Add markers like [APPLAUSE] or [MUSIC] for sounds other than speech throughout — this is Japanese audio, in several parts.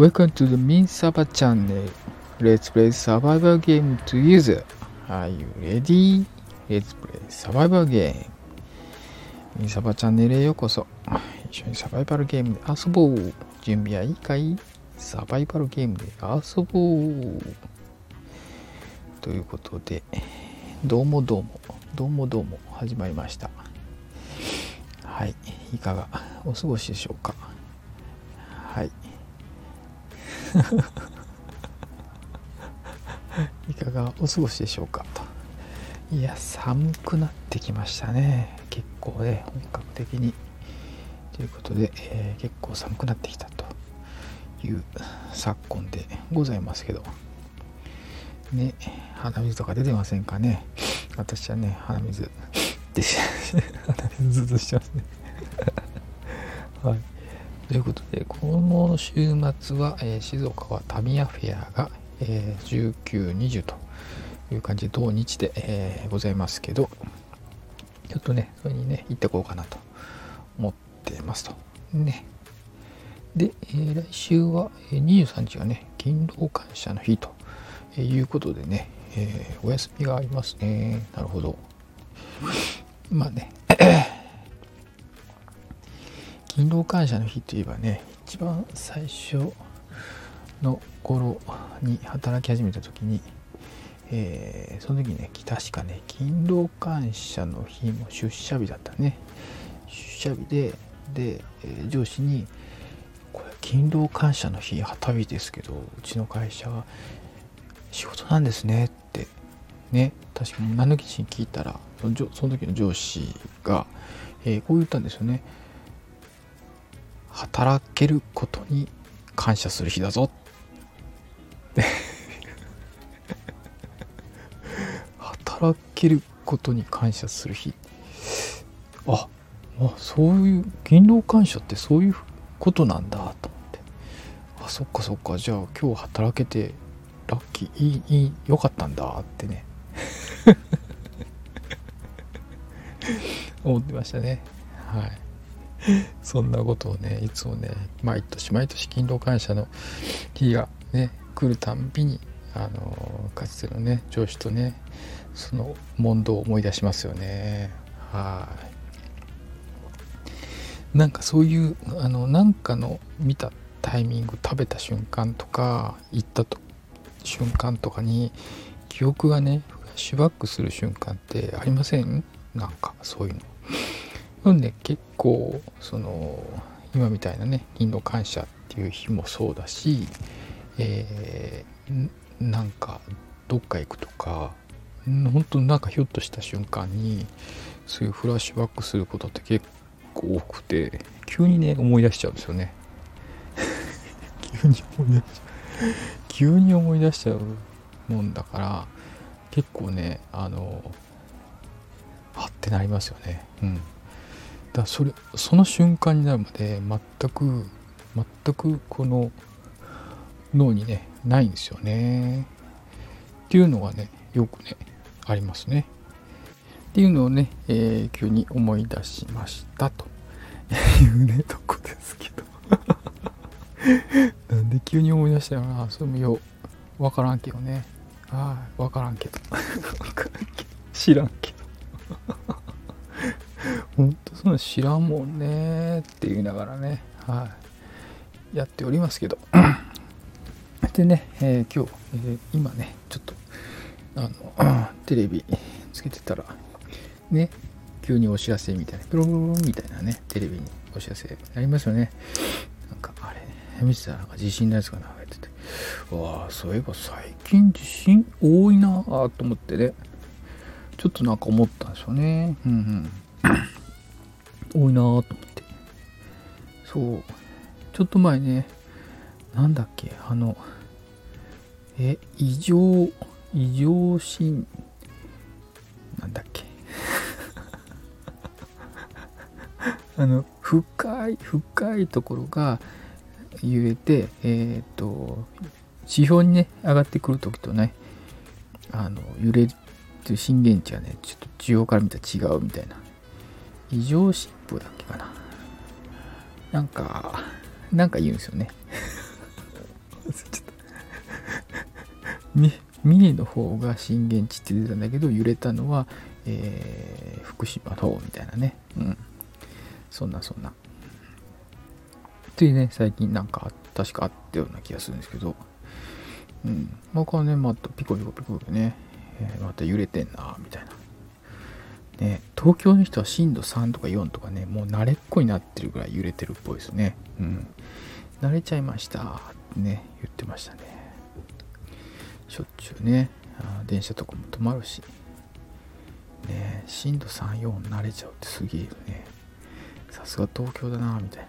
Welcome to the Min Saba channel. Let's play survival game together. Are you ready? Let's play survival game. ミンサバチャンネルへようこそ。一緒にサバイバルゲームで遊ぼう。準備はいいかい？サバイバルゲームで遊ぼう。ということで、どうもどうも、どうもどうも始まりました。はい、いかがお過ごしでしょうか？[LAUGHS] い。かがお過ごしでしょうかと。いや、寒くなってきましたね。結構ね、本格的に。ということで、えー、結構寒くなってきたという昨今でございますけど。ね、鼻水とか出てませんかね。私はね、鼻水で [LAUGHS] 鼻水ずっとしてますね。[LAUGHS] はい。ということで、この週末は、えー、静岡はタミヤフェアが、えー、19、20という感じで、同日で、えー、ございますけど、ちょっとね、それにね、行ってこうかなと思ってますと。ね。で、えー、来週は、えー、23日がね、勤労感謝の日ということでね、えー、お休みがありますね。なるほど。まあね、勤労感謝の日といえばね一番最初の頃に働き始めた時に、えー、その時ね確かね勤労感謝の日も出社日だったね出社日でで、え、上司に「これ勤労感謝の日旗日ですけどうちの会社は仕事なんですね」ってね確かに何の記事に聞いたらそのその時の上司が、えー、こう言ったんですよね。働けることに感謝する日だぞ。[LAUGHS] 働けることに感謝する日。ああそういう勤労感謝ってそういうことなんだと思って。あそっかそっか。じゃあ今日働けてラッキーいいいいよかったんだってね。[LAUGHS] 思ってましたね。はい。[LAUGHS] そんなことをねいつもね毎年毎年勤労感謝の日がね来るたんびにあのかつてのね上司とねその問答を思い出しますよね。はい。なんかそういうあのなんかの見たタイミング食べた瞬間とか行ったと瞬間とかに記憶がねフラッシュバックする瞬間ってありません？なんかそういうの。なんで結構その今みたいなね勤労感謝っていう日もそうだし、えー、なんかどっか行くとか本当なんかひょっとした瞬間にそういうフラッシュバックすることって結構多くて急にね思い出しちゃうんですよね。急に思い出しちゃう急に思い出しちゃうもんだから結構ねあのはってなりますよね。うんだそれその瞬間になるまで全く全くこの脳にねないんですよね。っていうのがねよくねありますね。っていうのをね、えー、急に思い出しました。というね [LAUGHS] とこですけど。[LAUGHS] なんで急に思い出したよな。それもよわからんけどね。はい [LAUGHS] わからんけど。知らんけど。ほんとそんな知らんもんねって言いながらね、はい、やっておりますけど。[CLEARS THROAT] でね、えー、今日、えー、今ね、ちょっと、あの、[CLEARS THROAT] テレビつけてたら、ね、急にお知らせみたいな、プロロロみたいなね、テレビにお知らせありますよね。なんか、あれ、見てたらなんか地震のやつが流れてて、わあ、そういえば最近地震多いなあと思ってね、ちょっとなんか思ったんですよね。うんうん。多いなと思って。そう。ちょっと前ね、なんだっけ、あの、え、異常、異常心、なんだっけ。[LAUGHS] あの、深い、深いところが言えて、えっ、ー、と、指標にね、上がってくるときとね、あの、揺れる震源地はね、ちょっと地表から見たら違うみたいな異常疾風だっけかな。なんか、なんか言うんですよね。ちゃったミミネの方が震源地って出たんだけど揺れたのは、えー、福島の方みたいなね。うん。そんなそんな。っていね最近なんか確かあったような気がするんですけど。うん。まあねまたピコピコピコピコね、えー、また揺れてんなみたいな。ね、東京の人は震度3とか4とかね、もう慣れっこになってるぐらい揺れてるっぽいですね。うん。慣れちゃいましたってね、言ってましたね。しょっちゅうね、あ電車とかも止まるし、ね、震度3、4慣れちゃうってすげえよね。さすが東京だな、みたいな。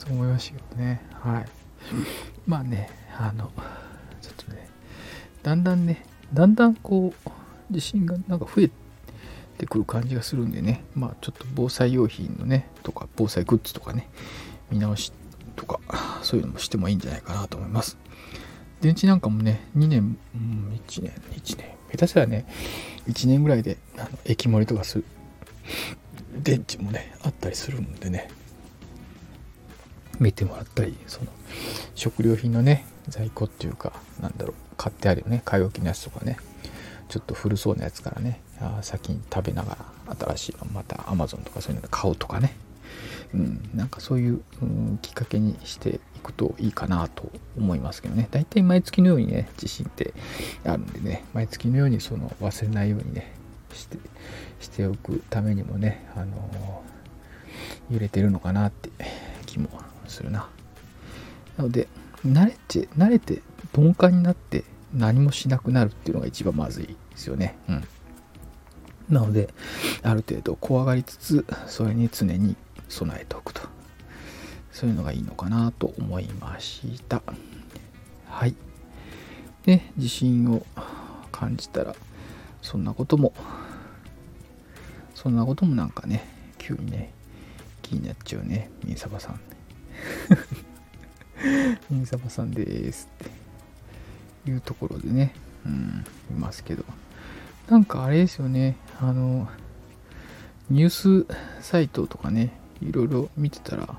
[LAUGHS] と思いましたけどね。はい。まあね、あの、だんだんね、だんだんこう、地震がなんか増えてくる感じがするんでね、まあちょっと防災用品のね、とか、防災グッズとかね、見直しとか、そういうのもしてもいいんじゃないかなと思います。電池なんかもね、2年、うん、1年、1年、下手したらね、1年ぐらいであの液盛りとかする電池もね、あったりするんでね、見てもらったり、その、食料品のね、在庫っていうか、なんだろう、買ってあるよね。買い置きのやつとかね。ちょっと古そうなやつからね。先に食べながら新しいのまた Amazon とかそういうので買うとかね、うん、なんかそういう、うん、きっかけにしていくといいかなと思いますけどね。大体毎月のようにね地震ってあるんでね。毎月のようにその忘れないようにねしてしておくためにもね、あのー、揺れてるのかなって気もするな。なので慣れて慣れて鈍感になって何もしなくなるっていうのが一番まずいですよね。うん。なので、ある程度怖がりつつ、それに常に備えておくと。そういうのがいいのかなと思いました。はい。で、自信を感じたら、そんなことも、そんなこともなんかね、急にね、気になっちゃうね、みんさばさん。みんさばさんですって。いうところでね、うん、いますけど。なんかあれですよね、あの、ニュースサイトとかね、いろいろ見てたら、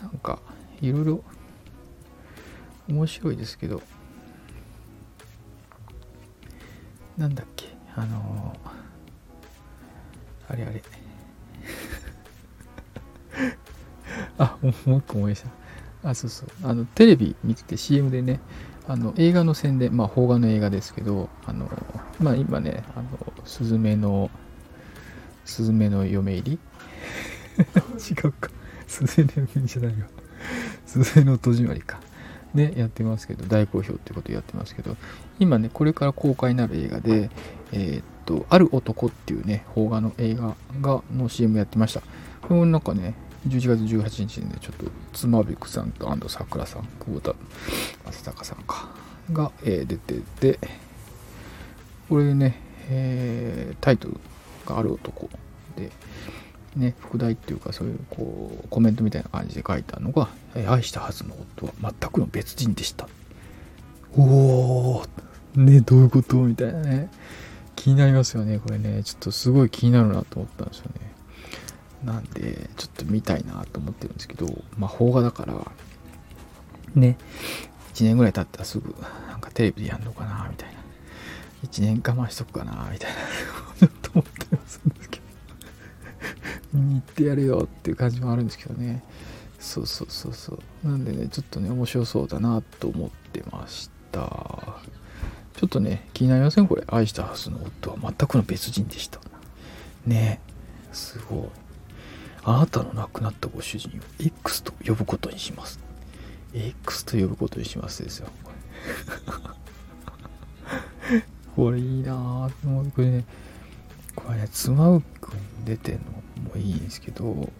なんか、いろいろ面白いですけど、なんだっけ、あのあれあれ。[LAUGHS] あ、もう一個思い出した。あ、そうそう。あの、テレビ見てて CM でね、あの映画の宣伝、まあ、邦画の映画ですけど、あのまあ、今ね、あのスズメの、スズメの嫁入り？[LAUGHS] 違うか。スズメの嫁入りじゃないよ。スズメの戸締まりか。ね、やってますけど、大好評ってことやってますけど、今ね、これから公開になる映画で、えー、っと、ある男っていうね、邦画の映画がの CM やってました。これなんかね、11月18日にね、ちょっと妻夫木さんと安藤サクラさん、久保田正孝さんか、が、えー、出てて、これでね、えー、タイトルがある男で、ね、副題っていうかそういうこうコメントみたいな感じで書いたのが、え愛したはずの夫は全くの別人でした。おー、ね、どういうこと？みたいなね。気になりますよね、これね。ちょっとすごい気になるなと思ったんですよね。なんで、ちょっと見たいなと思ってるんですけど、まあ、邦画だから、ね、1年ぐらい経ったらすぐ、なんかテレビでやんのかな、みたいな。1年我慢しとくかな、みたいな、[LAUGHS] ちょっと思ってますんですけど、見に行ってやれよっていう感じもあるんですけどね。そうそうそうそう。なんでね、ちょっとね、面白そうだなと思ってました。ちょっとね、気になりませんこれ？愛したはずの夫は全くの別人でした。ねすごい。あなたの亡くなったご主人を X と呼ぶことにします。X と呼ぶことにしますですよ。[LAUGHS] これいいなぁ。もうこれね、これね、妻夫くん出てんのもいいんですけど、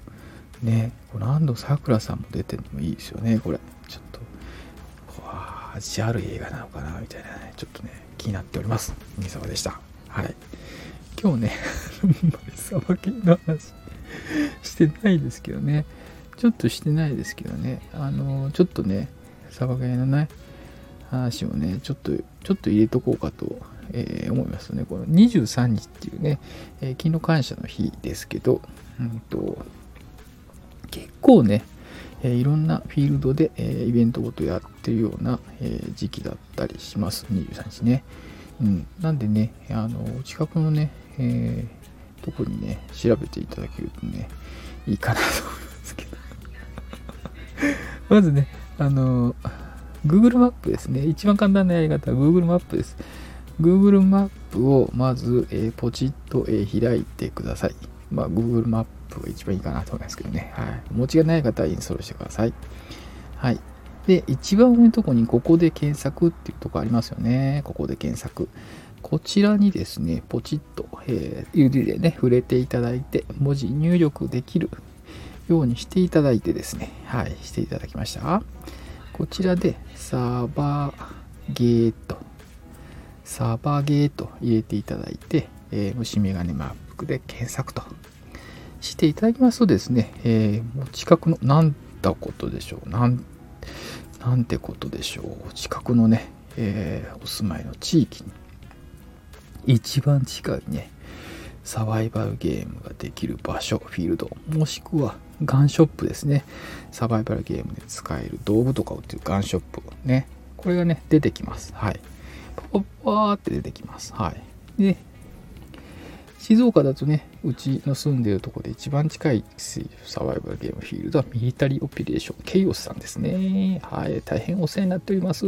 ね、この安藤サクラさんも出てんのもいいですよね、これ。ちょっと、わ味ある映画なのかな、みたいなね、ちょっとね、気になっております。三沢でした。はい。今日ねあんまり、さばきの話してないですけどね。ちょっとしてないですけどね。あの、ちょっとね、サバゲーのね、話をね、ちょっと、ちょっと入れとこうかと、えー、思いますね。この23日っていうね、えー、勤労感謝の日ですけど、うんと、結構ね、えー、いろんなフィールドで、えー、イベントごとやってるような、えー、時期だったりします、23日ね。うん、なんでね、あの近くのね、えー、とこにね、調べていただけるとね、いいかなと思いますけど。[LAUGHS] まずね、あの、Google マップですね。一番簡単なやり方は Google マップです。Google マップをまず、えー、ポチッと、えー、開いてください。まあ、Google マップが一番いいかなと思いますけどね。はい。お持ちがない方はインストールしてください。はい。で、一番上のとこにここで検索っていうとこありますよね。ここで検索。こちらにですね、ポチッと、えー、指でね、触れていただいて、文字入力できるようにしていただいてですね、はい、していただきました。こちらで、サーバーゲート、サーバーゲート入れていただいて、えー、虫眼鏡マップで検索と。していただきますとですね、えー、もう近くの、なんだことでしょう、なんなんてことでしょう、近くのね、えー、お住まいの地域に、一番近いね、サバイバルゲームができる場所、フィールド、もしくはガンショップですね。サバイバルゲームで使える道具とかを売ってるガンショップね。これがね、出てきます。はい。パパパーって出てきます。はい。で、静岡だとね、うちの住んでるとこで一番近いサバイバルゲームフィールドはミリタリーオペレーションケイオスさんですね。はい。大変お世話になっております。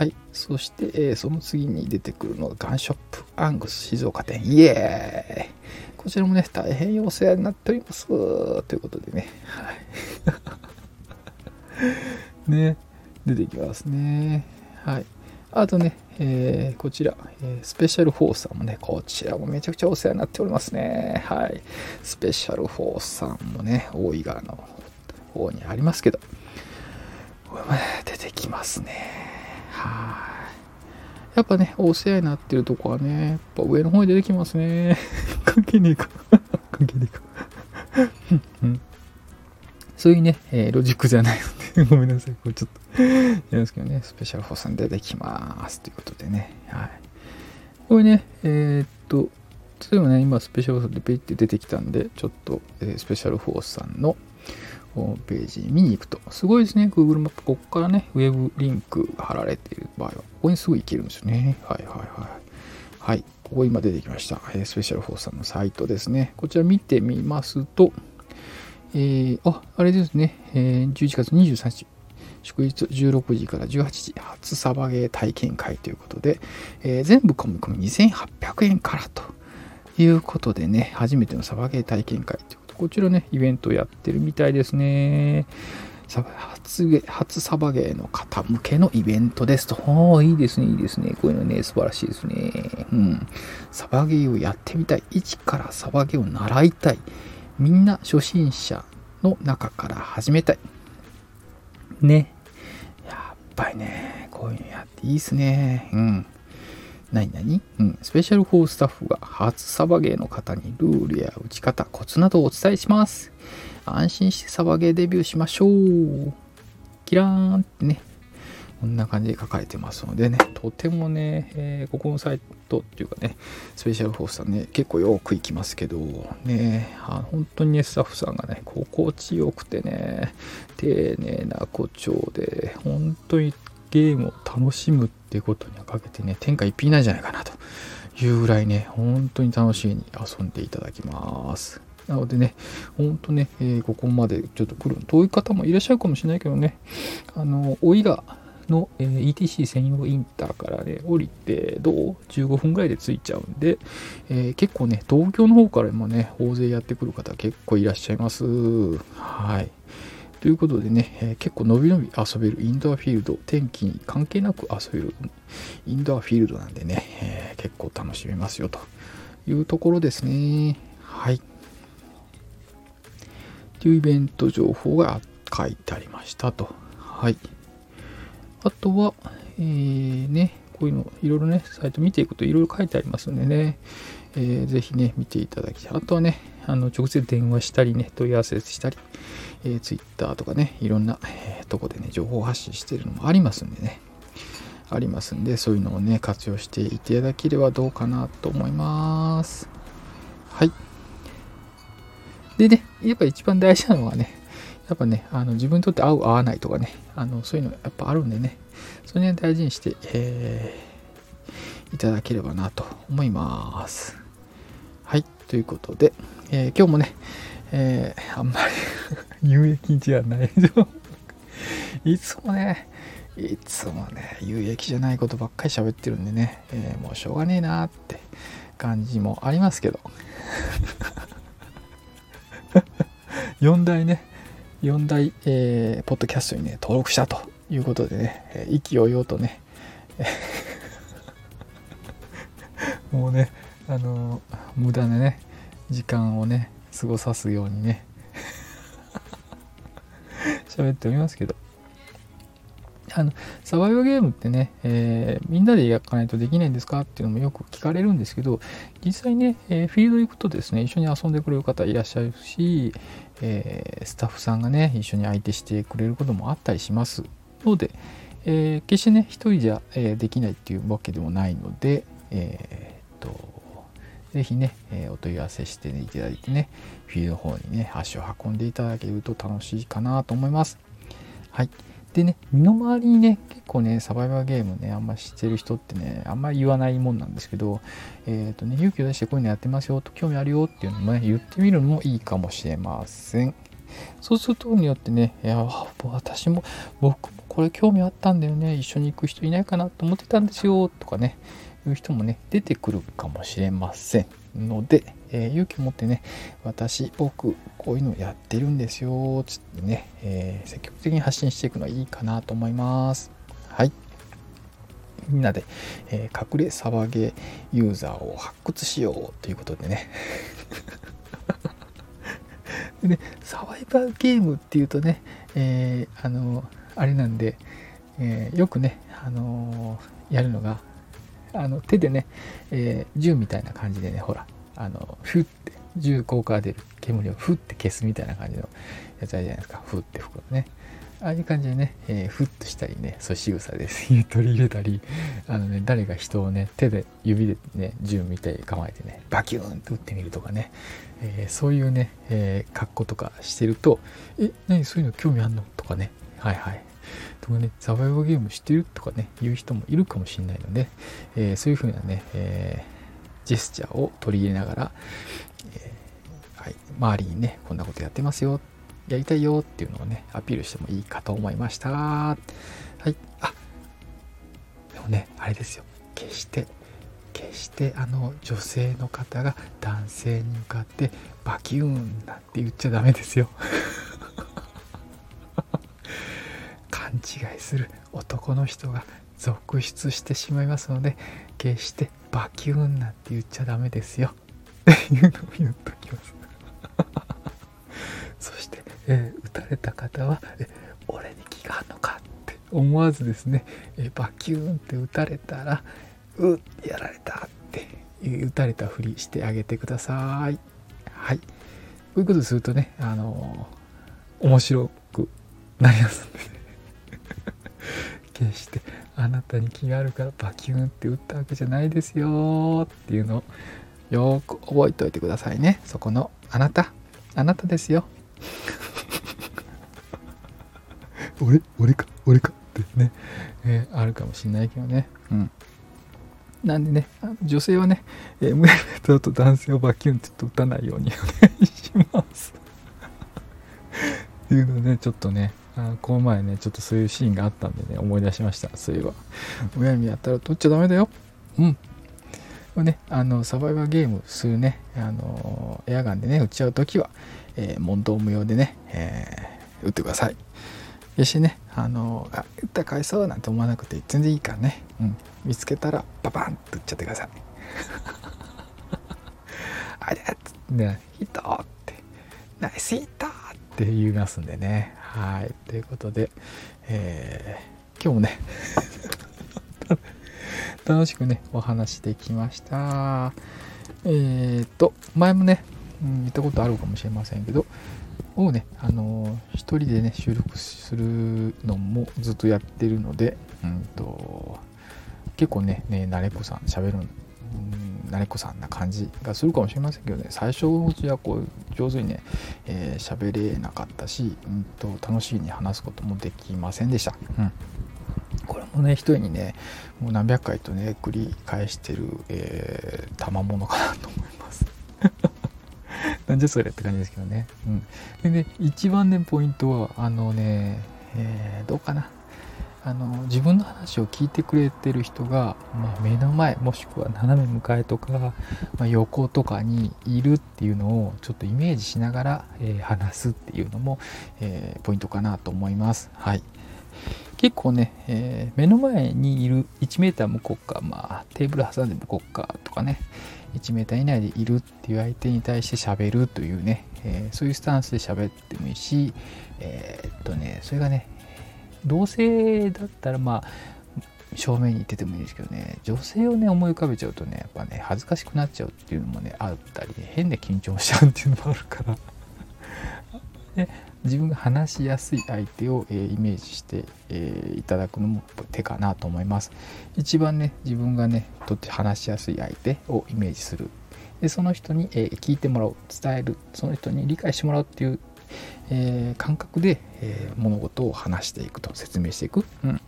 はい。そして、えー、その次に出てくるのがガンショップアングス静岡店。イエーイこちらもね、大変お世話になっております。ということでね。はい。[LAUGHS] ね、出てきますね。はい。あとね、えー、こちら、えー、スペシャルフォースさんもね、こちらもめちゃくちゃお世話になっておりますね。はい。スペシャルフォースさんもね、大井川の方にありますけど、出てきますね。はい。やっぱね、お世話になってるとこはね、やっぱ上の方に出てきますね。関係ねえか。関係ねえか。そういうね、えー、ロジックじゃないので、[LAUGHS] ごめんなさい。これちょっと、やりますけどね、スペシャルフォーさん出てきます。ということでね、はい。これね、えー、っと、例えばね、今スペシャルフォースでペイって出てきたんで、ちょっと、えー、スペシャルフォースさんの、ホームページ見に行くと、すごいですね、Google マップ。ここからね、ウェブリンクが貼られている場合は、ここにすぐ行けるんですよね。はいはいはい。はい、ここ今出てきました。スペシャルフォースさんのサイトですね。こちら見てみますと、えー、あ、あれですね、えー、11月23日、祝日16時から18時、初サバゲー体験会ということで、えー、全部込み込み2800円からということでね、初めてのサバゲー体験会というこちらね、イベントやってるみたいですね。初初サバゲーの方向けのイベントですと。おー、いいですね、いいですね。こういうのね、素晴らしいですね。うん。サバゲーをやってみたい。一からサバゲーを習いたい。みんな初心者の中から始めたい。ね。やっぱりね、こういうのやっていいですね。うん。何何？うん。スペシャル4スタッフが初サバゲーの方にルールや打ち方、コツなどをお伝えします。安心してサバゲーデビューしましょう。キラーンってね。こんな感じで書かれてますのでね、とてもね、えー、ここのサイトっていうかね、スペシャルフォースさんね、結構よく行きますけど、ね、あ本当にね、スタッフさんがね、心地よくてね、丁寧な誇張で、本当にゲームを楽しむってことにはかけてね、天下一品なんじゃないかなというぐらいね、本当に楽しいに遊んでいただきます。なのでね、ほんとね、えー、ここまでちょっと来る遠い方もいらっしゃるかもしれないけどね、あの、おいがの、えー、ETC 専用インターからね、降りて、どう ?15 分ぐらいで着いちゃうんで、えー、結構ね、東京の方からもね、大勢やってくる方結構いらっしゃいます。はい。ということでね、えー、結構のびのび遊べるインドアフィールド、天気に関係なく遊べるインドアフィールドなんでね、えー、結構楽しめますよというところですね。はい。というイベント情報が書いてありましたと。はい。あとは、えー、ね、こういうの、いろいろね、サイト見ていくといろいろ書いてありますんでね、えー、ぜひね、見ていただきたい。あとはね、あの直接電話したりね、問い合わせしたり、えー、Twitter とかね、いろんな、えー、とこでね、情報発信してるのもありますんでね、ありますんで、そういうのをね、活用していただければどうかなと思います。はい。でね、やっぱ一番大事なのはね、やっぱね、あの自分にとって合う合わないとかね、あのそういうのやっぱあるんでね、それね大事にして、えー、いただければなと思います。ということで、えー、今日もね、えー、あんまり [LAUGHS] 有益じゃないいつもね、いつもね、有益じゃないことばっかり喋ってるんでね、えー、もうしょうがねえなって感じもありますけど。[LAUGHS] 4大ね、4大、えー、ポッドキャストにね、登録したということでね、えー、意気揚々とね、[LAUGHS] もうね、あのー、無駄なね、時間をね、過ごさすようにね、[LAUGHS] 喋っておりますけど、あのサバイバルゲームってね、えー、みんなでやかないとできないんですかっていうのもよく聞かれるんですけど実際ね、えー、フィールド行くとですね一緒に遊んでくれる方いらっしゃるし、えー、スタッフさんがね一緒に相手してくれることもあったりします。ので、え決してね一人じゃ、えできないっていうわけでもないのでえっとぜひね、えお問い合わせしていただいてね、フィールドの方にね、足を運んでいただけると楽しいかなと思います。はい。でね、身の回りにね、結構ね、サバイバーゲームね、あんま知ってる人ってね、あんまり言わないもんなんですけど、えっ、ー、とね、勇気を出してこういうのやってますよと、興味あるよっていうのもね、言ってみるのもいいかもしれません。そうすることによってね、いや、私も、僕もこれ興味あったんだよね、一緒に行く人いないかなと思ってたんですよ、とかね、いう人もね、出てくるかもしれませんので、えー、勇気を持ってね、私、僕、こういうのやってるんですよ、つってね、えー、積極的に発信していくのはいいかなと思います。はい。みんなで、えー、隠れサバゲーユーザーを発掘しようということでね。[LAUGHS] でね、サバイバーゲームっていうとね、えー、あの、あれなんで、えー、よくね、あのやるのが、あの手でね、え銃みたいな感じでね、ほら、あのフッて銃効果が出る煙をフッて消すみたいな感じのやつあるじゃないですか。フッて吹くのね。ああいう感じでね、えー、フッとしたりねそう仕草で取り入れたりあのね誰が人をね手で指でね銃みたいに構えてねバキューンって撃ってみるとかね、えー、そういうね、えー、格好とかしてるとえ何？そういうの興味あんの？とかね。はいはい。ねサバイバルゲーム知ってるとかね言う人もいるかもしれないので、えそういう風なね、えージェスチャーを取り入れながら、えー、はい、周りにね、こんなことやってますよ、やりたいよっていうのをね、アピールしてもいいかと思いました。はい。あ、でもね、あれですよ。決して、決してあの女性の方が男性に向かってバキューンなんて言っちゃダメですよ。勘違いする男の人が続出してしまいますので決してバキューンなんて言っちゃダメですよ。っていうのを言っときます。そして、えー、撃たれた方はえ俺に気があるのかって思わずですね、えバキューンって撃たれたらうっやられたって撃たれたふりしてあげてください。はい。こういうことするとねあのー、面白くなりますんでね。決してあなたに気があるからバキュンって打ったわけじゃないですよっていうのをよく覚えておいてくださいね。そこのあなた。あなたですよ。[LAUGHS] 俺俺か俺かってね、えー、あるかもしんないけどね。うん。なんでね女性はね、えー、無理だと男性をバキュンって打たないようにお願いします。っていうのねちょっとねあこの前ねちょっとそういうシーンがあったんでね思い出しましたそういえば。親指やったら取っちゃダメだよ。うん。ねあのサバイバーゲームするねあのエアガンでね撃っちゃう時は、えー、問答無用でね、えー、撃ってください。決してねあのあ撃ったら返そうなんて思わなくて全然いいからね、うん、見つけたらパパンって撃っちゃってください。[LAUGHS] あれ？っつってねヒットって。ナイスヒットって言いますんでねはい。ということで、えー、今日もね [LAUGHS] 楽しくね、お話できました。えー、っと、前もね、うん、言ったことあるかもしれませんけど、をね、あのー、一人でね、収録するのもずっとやってるので、うんと、結構ね、ね慣れっこさん喋るん慣れっこさんな感じがするかもしれませんけどね。最初はこう上手にね喋、えー、れなかったし、うんと、楽しいに話すこともできませんでした。うん。これもね一重にねもう何百回とね繰り返してる、えー、賜物かなと思います。[LAUGHS] なんじゃそれって感じですけどね。うん、でね一番ねポイントはあのね、えー、どうかな。あの自分の話を聞いてくれてる人が、まあ、目の前もしくは斜め向かいとか、まあ、横とかにいるっていうのをちょっとイメージしながら、えー、話すっていうのも、えー、ポイントかなと思います。はい、結構ね、えー、目の前にいる 1m 向こうか、まあ、テーブル挟んで向こうかとかね 1m 以内でいるっていう相手に対して喋るというね、えそういうスタンスで喋ってもいいし、えっとねそれがね同性だったらまあ正面に行っててもいいですけどね女性をね思い浮かべちゃうとねやっぱね恥ずかしくなっちゃうっていうのもねあったり、ね変で緊張しちゃうっていうのもあるから。[LAUGHS] で自分が話しやすい相手を、えー、イメージして、えー、いただくのも手かなと思います。一番ね自分がねとって話しやすい相手をイメージする。でその人に、えー、聞いてもらう伝える。その人に理解してもらうっていうえー、感覚で、えー、物事を話していくと説明していく、うん、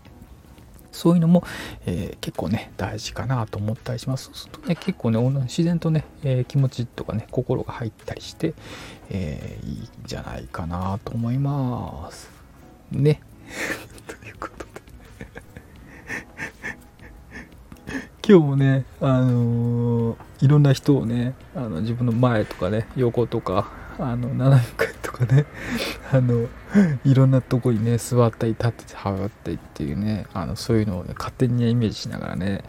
そういうのも、えー、結構ね大事かなと思ったりします。そうするとね結構ね自然とね、え気持ちとかね心が入ったりして、えいいんじゃないかなと思います。ね。[LAUGHS] ということで。[LAUGHS] 今日もねあのいろんな人をねあの自分の前とかね横とかあの斜め回とかね。[LAUGHS] あのいろんなとこにね座ったり立っててはがったりっていうねあのそういうのをね勝手に、ね、イメージしながらね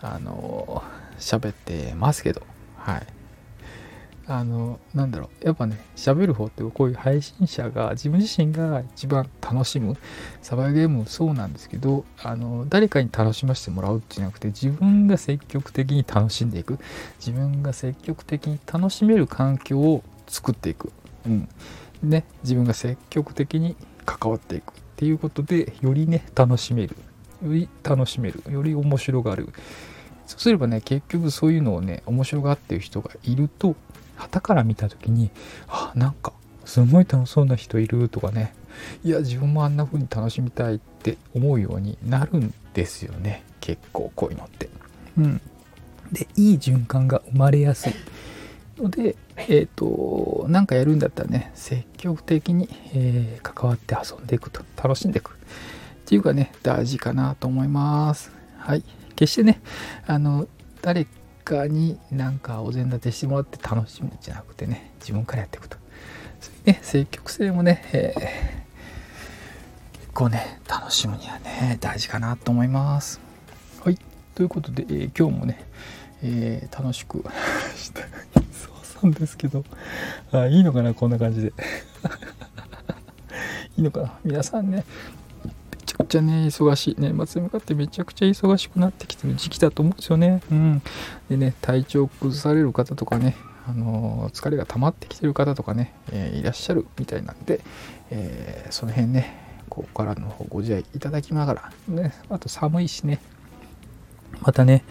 あの喋ってますけど。はい。あのなんだろう。やっぱね喋る方ってこういう配信者が自分自身が一番楽しむサバイゲームもそうなんですけどあの誰かに楽しませてもらうってじゃなくて自分が積極的に楽しんでいく。自分が積極的に楽しめる環境を作っていく、うん、ね自分が積極的に関わっていくっていうことでよりね楽しめる。より楽しめる。より面白がる。そうすればね結局そういうのをね面白がっている人がいると旗から見た時にあなんかすごい楽しそうな人いるとかね。いや自分もあんな風に楽しみたいって思うようになるんですよね。結構こういうのって。うん、でいい循環が生まれやすい。のでえっ、ー、と何かやるんだったらね積極的に、えー、関わって遊んでいくと楽しんでいくっていうかね大事かなと思います。はい。決してねあの誰かになんかお膳立てしてもらって楽しむんじゃなくてね自分からやっていくと。ね積極性もね、えー、結構ね楽しむにはね大事かなと思います。はい。ということで、えー、今日もね、えー、楽しくし [LAUGHS] たなんですけどあいいのかなこんな感じで [LAUGHS] いいのかな皆さんねめちゃくちゃね、忙しい。年末に向かってめちゃくちゃ忙しくなってきてる時期だと思うんですよね。うん。でね、体調崩される方とかね、あのー、疲れが溜まってきてる方とかね、えー、いらっしゃるみたいなんで、えー、その辺ね、ここからの方ご自愛いただきながら、ね、あと寒いしね、またね、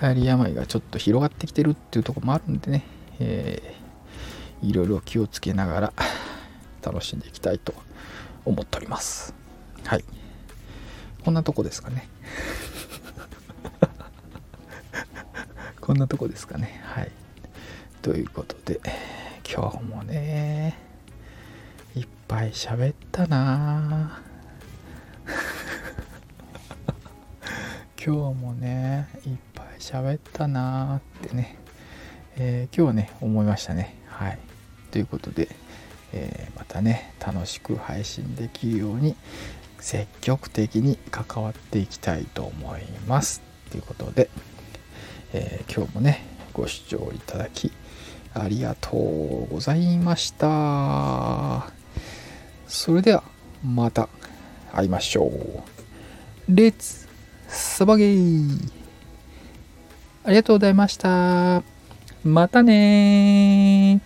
やはり病がちょっと広がってきてるっていうとこもあるんでね、えー、いろいろ気をつけながら楽しんでいきたいと思っております。はい。こんなとこですかね。[LAUGHS] こんなとこですかね。はい。ということで今日もねいっぱい喋ったな。[LAUGHS] 今日もねいっぱい喋ったなってね、えー、今日はね思いましたねはいということで、えー、またね楽しく配信できるように積極的に関わっていきたいと思います。ということで、えー、今日もね、ご視聴いただきありがとうございました。それではまた会いましょう。レッツサバゲーありがとうございました。またね